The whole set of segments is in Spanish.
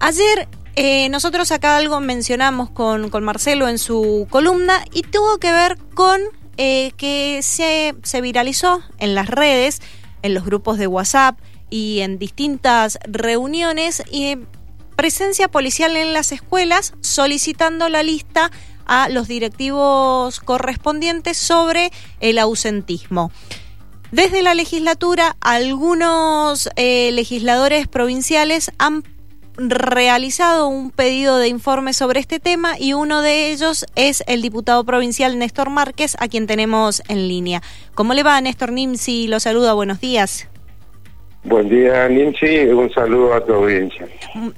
Ayer eh, nosotros acá algo mencionamos con, Marcelo en su columna y tuvo que ver con eh, que se, se viralizó en las redes, en los grupos de WhatsApp y en distintas reuniones y presencia policial en las escuelas solicitando la lista a los directivos correspondientes sobre el ausentismo. Desde la legislatura, algunos eh, legisladores provinciales han realizado un pedido de informe sobre este tema y uno de ellos es el diputado provincial Néstor Márquez, a quien tenemos en línea. ¿Cómo le va, Néstor Nimsi? Lo saluda, buenos días. Buen día, Nimsi. Un saludo a tu audiencia.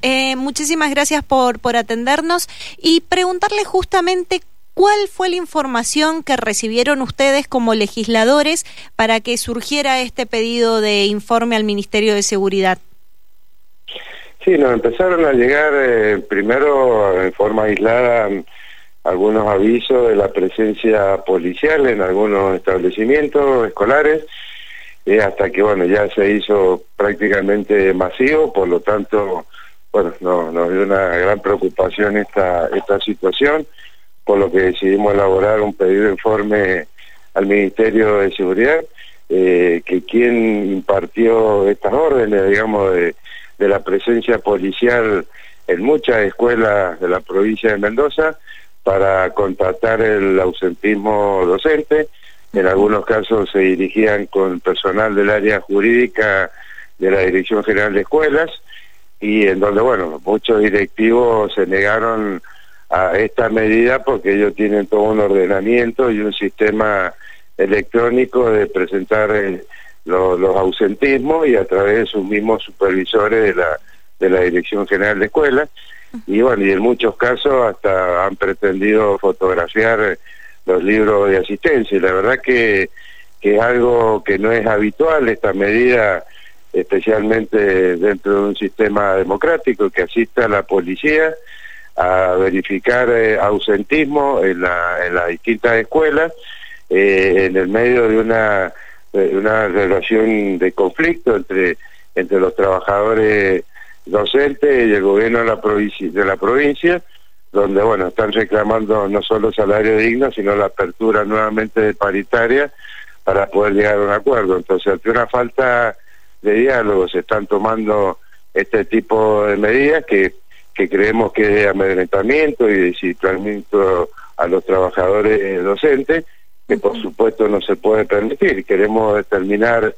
Eh, muchísimas gracias por, por atendernos y preguntarle justamente ¿Cuál fue la información que recibieron ustedes como legisladores para que surgiera este pedido de informe al Ministerio de Seguridad? Sí, nos empezaron a llegar eh, primero en forma aislada algunos avisos de la presencia policial en algunos establecimientos escolares, eh, hasta que bueno ya se hizo prácticamente masivo, por lo tanto, bueno, no, nos dio una gran preocupación esta, esta situación por lo que decidimos elaborar un pedido de informe al Ministerio de Seguridad, eh, que quien impartió estas órdenes, digamos, de, la presencia policial en muchas escuelas de la provincia de Mendoza para contratar el ausentismo docente. En algunos casos se dirigían con personal del área jurídica de la Dirección General de Escuelas y en donde, bueno, muchos directivos se negaron a esta medida porque ellos tienen todo un ordenamiento y un sistema electrónico de presentar eh, los ausentismos y a través de sus mismos supervisores de la de la Dirección General de Escuelas. Y bueno y en muchos casos hasta han pretendido fotografiar los libros de asistencia. Y la verdad que, que es algo que no es habitual esta medida especialmente dentro de un sistema democrático que asista a la policía a verificar eh, ausentismo en, la, en las distintas escuelas eh, en el medio de una, una relación de conflicto entre, entre los trabajadores docentes y el gobierno de la, provincia, de la provincia, donde bueno están reclamando no solo salario digno, sino la apertura nuevamente de paritaria para poder llegar a un acuerdo. Entonces, ante una falta de diálogo se están tomando este tipo de medidas que que creemos que es de amedrentamiento y de a los trabajadores docentes, que por supuesto no se puede permitir. Queremos determinar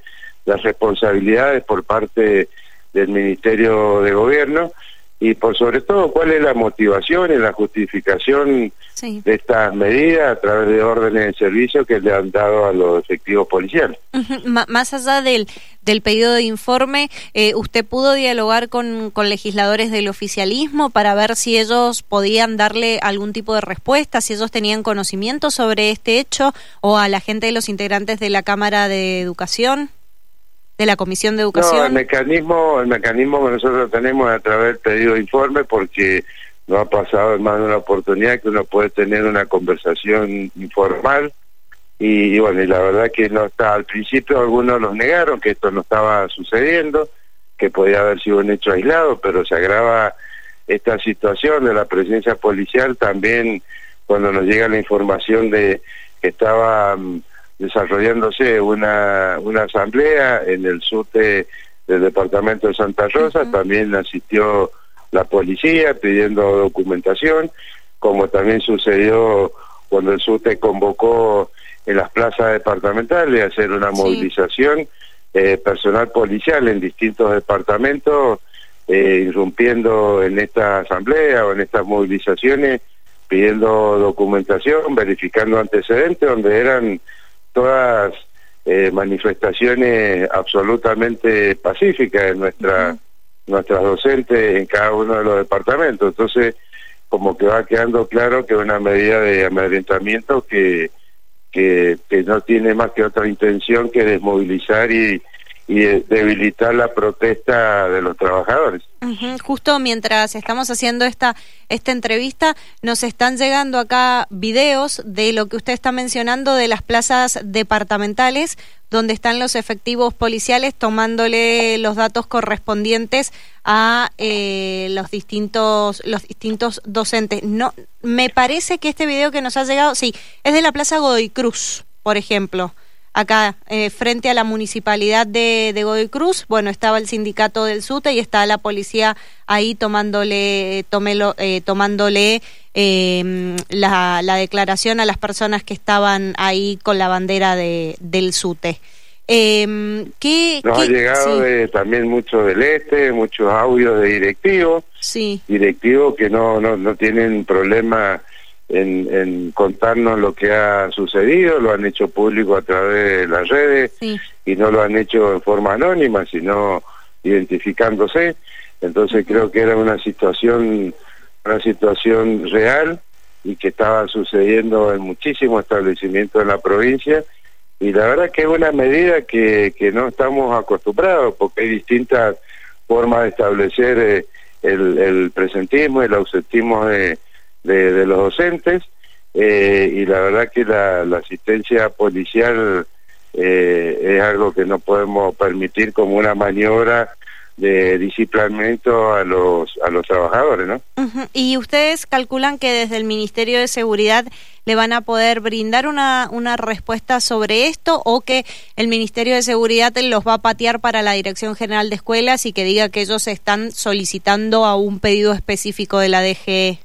las responsabilidades por parte del Ministerio de Gobierno y por sobre todo cuál es la motivación y la justificación de estas medidas a través de órdenes de servicio que le han dado a los efectivos policiales. Más allá del, del pedido de informe, eh, ¿usted pudo dialogar con, con legisladores del oficialismo para ver si ellos podían darle algún tipo de respuesta, si ellos tenían conocimiento sobre este hecho o a la gente de los integrantes de la Cámara de Educación? de la Comisión de Educación? No, el mecanismo, el mecanismo que nosotros tenemos es a través del pedido de informe porque no ha pasado en más de una oportunidad que uno puede tener una conversación informal y, bueno, y la verdad que no está, al principio algunos los negaron que esto no estaba sucediendo, que podía haber sido un hecho aislado, pero se agrava esta situación de la presencia policial también cuando nos llega la información de que estaba mm, desarrollándose una, una asamblea en el sur del departamento de Santa Rosa, también asistió la policía pidiendo documentación, como también sucedió cuando el SUTE convocó en las plazas departamentales hacer una movilización eh, personal policial en distintos departamentos, eh, irrumpiendo en esta asamblea o en estas movilizaciones, pidiendo documentación, verificando antecedentes, donde eran todas eh, manifestaciones absolutamente pacíficas de nuestra, nuestras docentes en cada uno de los departamentos. Entonces, como que va quedando claro que es una medida de amedrentamiento que, que, que no tiene más que otra intención que desmovilizar y, y debilitar la protesta de los trabajadores. Justo mientras estamos haciendo esta, esta entrevista, nos están llegando acá videos de lo que usted está mencionando de las plazas departamentales, donde están los efectivos policiales tomándole los datos correspondientes a eh, los distintos los distintos docentes. No, me parece que este video que nos ha llegado, sí, es de la Plaza Godoy Cruz, por ejemplo acá eh, frente a la municipalidad de, de, Godoy Cruz, bueno, estaba el sindicato del SUTE y está la policía ahí tomándole, tomelo, eh, tomándole eh, la, la, declaración a las personas que estaban ahí con la bandera de, del SUTE. Eh, ¿qué, Nos ha llegado también mucho del este, muchos audios de directivos, sí. directivos que no, no, no tienen problema en, contarnos lo que ha sucedido, lo han hecho público a través de las redes y no lo han hecho en forma anónima, sino identificándose. Entonces creo que era una situación, una situación real y que estaba sucediendo en muchísimos establecimientos en la provincia y la verdad que es una medida que, que no estamos acostumbrados porque hay distintas formas de establecer eh, el, el presentismo y el ausentismo de de, los docentes eh, y la verdad que la, asistencia policial eh, es algo que no podemos permitir como una maniobra de disciplinamiento a los a los trabajadores, ¿no? Y ustedes calculan que desde el Ministerio de Seguridad le van a poder brindar una una respuesta sobre esto o que el Ministerio de Seguridad los va a patear para la Dirección General de Escuelas y que diga que ellos están solicitando a un pedido específico de la DGE.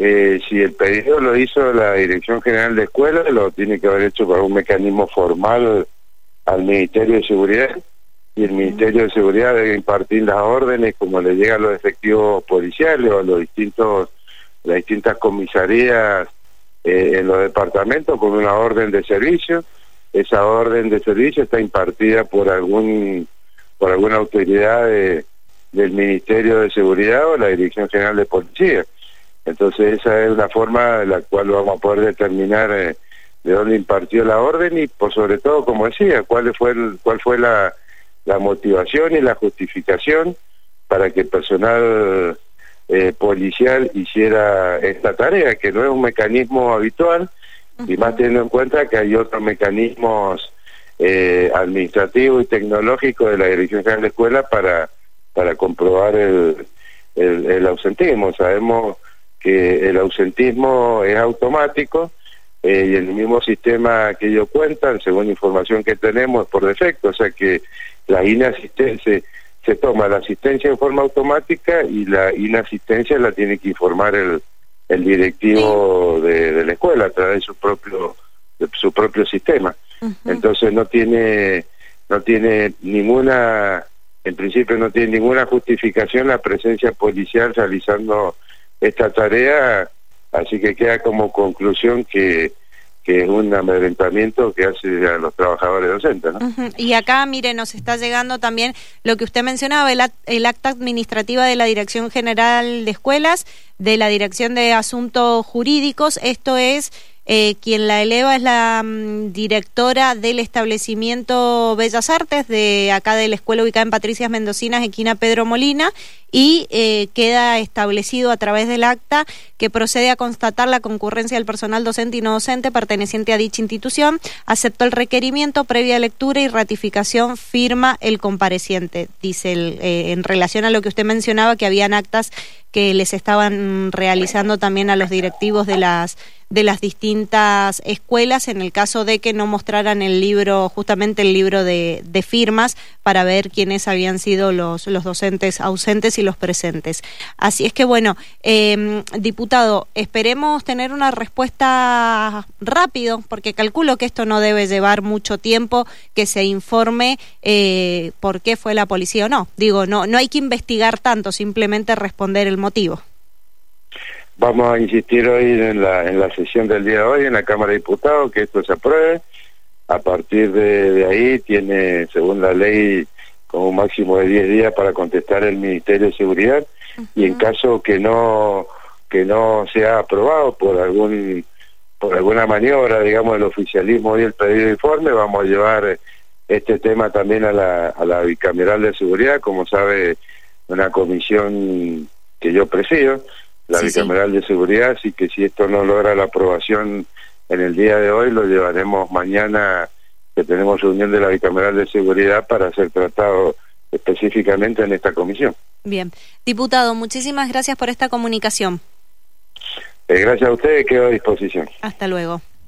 Eh, si el pedido lo hizo la Dirección General de Escuelas, lo tiene que haber hecho por un mecanismo formal al Ministerio de Seguridad y el Ministerio de Seguridad debe impartir las órdenes como le llega a los efectivos policiales o a los distintos las distintas comisarías eh, en los departamentos con una orden de servicio. Esa orden de servicio está impartida por algún por alguna autoridad del Ministerio de Seguridad o la Dirección General de Policía. Entonces esa es una forma en la cual vamos a poder determinar eh, de dónde impartió la orden y por sobre todo, como decía, cuál fue cuál fue la, la motivación y la justificación para que el personal eh, policial hiciera esta tarea, que no es un mecanismo habitual, y más teniendo en cuenta que hay otros mecanismos eh, administrativos y tecnológicos de la Dirección General de Escuela para, para comprobar el, el, el ausentismo. Sabemos que el ausentismo es automático eh, y el mismo sistema que ellos cuentan, según información que tenemos, es por defecto, o sea que la inasistencia se toma la asistencia en forma automática y la inasistencia la tiene que informar el, el directivo de, la escuela a través de su propio de su propio sistema. Entonces no tiene no tiene ninguna en principio no tiene ninguna justificación la presencia policial realizando esta tarea, así que queda como conclusión que, que es un amedrentamiento que hace a los trabajadores docentes. Y acá, mire, nos está llegando también lo que usted mencionaba, el, el acta administrativa de la Dirección General de Escuelas, de la Dirección de Asuntos Jurídicos, esto es eh, quien la eleva es la mm, directora del establecimiento Bellas Artes de acá de la escuela ubicada en Patricias Mendocinas, esquina Pedro Molina, y eh, queda establecido a través del acta que procede a constatar la concurrencia del personal docente y no docente perteneciente a dicha institución, aceptó el requerimiento, previa lectura y ratificación, firma el compareciente, dice el, eh, en relación a lo que usted mencionaba, que habían actas que les estaban realizando también a los directivos de las de las distintas escuelas en el caso de que no mostraran el libro, justamente el libro de, firmas, para ver quiénes habían sido los, los docentes ausentes y los presentes. Así es que, bueno, eh, diputado, esperemos tener una respuesta rápido, porque calculo que esto no debe llevar mucho tiempo, que se informe eh, por qué fue la policía o no. Digo, no, no hay que investigar tanto, simplemente responder el motivo. Vamos a insistir hoy en la, en la sesión del día de hoy en la Cámara de Diputados que esto se apruebe. A partir de, ahí tiene, según la ley, como un máximo de 10 días para contestar el Ministerio de Seguridad y en caso que no que no sea aprobado por algún por alguna maniobra, digamos, el oficialismo y el pedido de informe, vamos a llevar este tema también a la, a la bicameral de seguridad, como sabe, una comisión que yo presido, la bicameral de seguridad, así que si esto no logra la aprobación en el día de hoy, lo llevaremos mañana, que tenemos reunión de la bicameral de seguridad para ser tratado específicamente en esta comisión. Bien. Diputado, muchísimas gracias por esta comunicación. Eh, gracias a ustedes, quedo a disposición. Hasta luego.